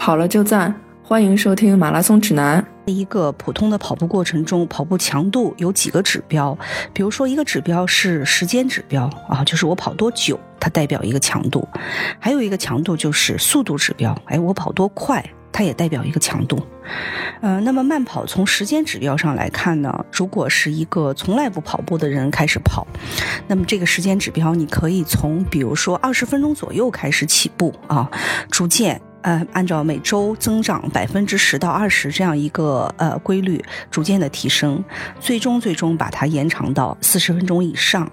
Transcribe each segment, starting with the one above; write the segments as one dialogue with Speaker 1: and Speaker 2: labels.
Speaker 1: 跑了就赞，欢迎收听马拉松指南。
Speaker 2: 一个普通的跑步过程中，跑步强度有几个指标，比如说一个指标是时间指标啊，就是我跑多久，它代表一个强度；还有一个强度就是速度指标，哎，我跑多快，它也代表一个强度。呃，那么慢跑从时间指标上来看呢，如果是一个从来不跑步的人开始跑，那么这个时间指标你可以从比如说二十分钟左右开始起步啊，逐渐。呃，按照每周增长百分之十到二十这样一个呃规律，逐渐的提升，最终最终把它延长到四十分钟以上，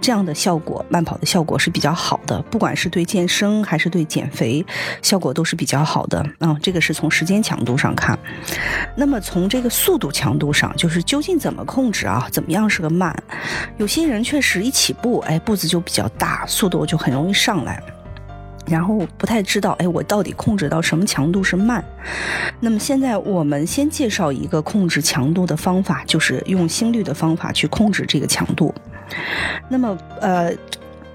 Speaker 2: 这样的效果，慢跑的效果是比较好的，不管是对健身还是对减肥，效果都是比较好的啊。这个是从时间强度上看，那么从这个速度强度上，就是究竟怎么控制啊？怎么样是个慢？有些人确实一起步，哎，步子就比较大，速度就很容易上来。然后不太知道，哎，我到底控制到什么强度是慢？那么现在我们先介绍一个控制强度的方法，就是用心率的方法去控制这个强度。那么，呃。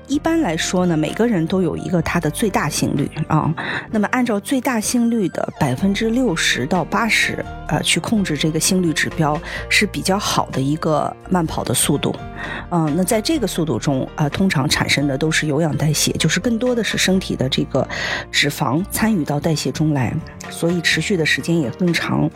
Speaker 2: 一般来说呢，每个人都有一个他的最大心率啊。那么按照最大心率的百分之六十到八十，呃，去控制这个心率指标是比较好的一个慢跑的速度。嗯，那在这个速度中，啊，通常产生的都是有氧代谢，就是更多的是身体的这个脂肪参与到代谢中来，所以持续的时间也更长。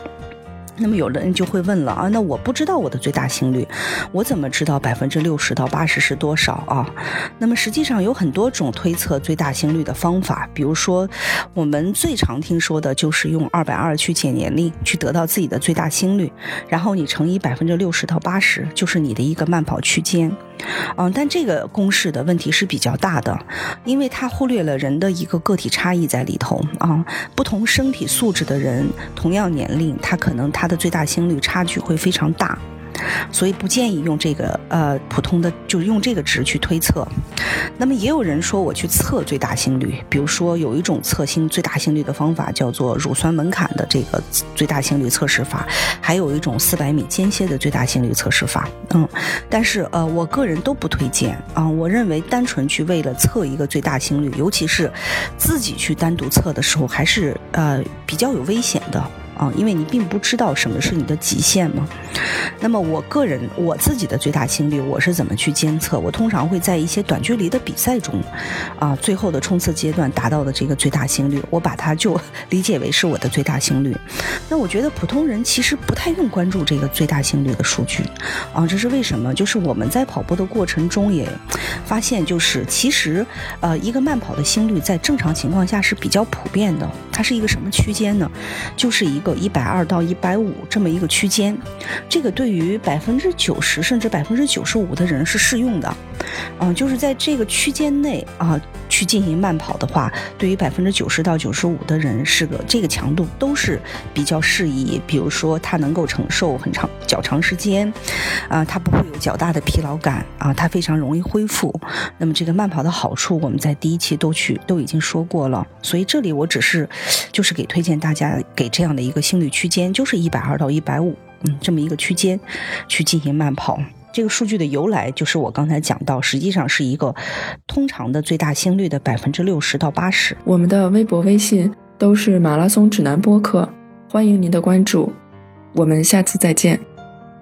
Speaker 2: 那么有的人就会问了啊，那我不知道我的最大心率，我怎么知道百分之六十到八十是多少啊？那么实际上有很多种推测最大心率的方法，比如说我们最常听说的就是用二百二去减年龄，去得到自己的最大心率，然后你乘以百分之六十到八十，就是你的一个慢跑区间。嗯，但这个公式的问题是比较大的，因为它忽略了人的一个个体差异在里头啊。不同身体素质的人，同样年龄，他可能他的最大心率差距会非常大。所以不建议用这个呃普通的，就是用这个值去推测。那么也有人说我去测最大心率，比如说有一种测心最大心率的方法叫做乳酸门槛的这个最大心率测试法，还有一种四百米间歇的最大心率测试法。嗯，但是呃我个人都不推荐啊。我认为单纯去为了测一个最大心率，尤其是自己去单独测的时候，还是呃比较有危险的。啊，因为你并不知道什么是你的极限嘛。那么我个人我自己的最大心率，我是怎么去监测？我通常会在一些短距离的比赛中，啊，最后的冲刺阶段达到的这个最大心率，我把它就理解为是我的最大心率。那我觉得普通人其实不太用关注这个最大心率的数据，啊，这是为什么？就是我们在跑步的过程中也发现，就是其实呃一个慢跑的心率在正常情况下是比较普遍的。它是一个什么区间呢？就是一个。有一百二到一百五这么一个区间，这个对于百分之九十甚至百分之九十五的人是适用的，嗯，就是在这个区间内啊去进行慢跑的话，对于百分之九十到九十五的人是个这个强度都是比较适宜。比如说，他能够承受很长较长时间，啊，他不会有较大的疲劳感啊，他非常容易恢复。那么这个慢跑的好处，我们在第一期都去都已经说过了，所以这里我只是就是给推荐大家给这样的一个。心率区间就是一百二到一百五，嗯，这么一个区间去进行慢跑。这个数据的由来就是我刚才讲到，实际上是一个通常的最大心率的百分之六十到八十。
Speaker 1: 我们的微博、微信都是马拉松指南播客，欢迎您的关注。我们下次再见。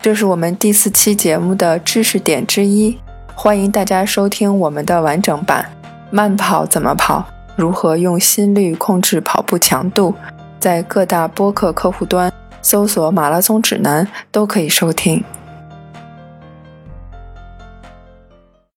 Speaker 1: 这是我们第四期节目的知识点之一，欢迎大家收听我们的完整版。慢跑怎么跑？如何用心率控制跑步强度？在各大播客客户端搜索“马拉松指南”都可以收听。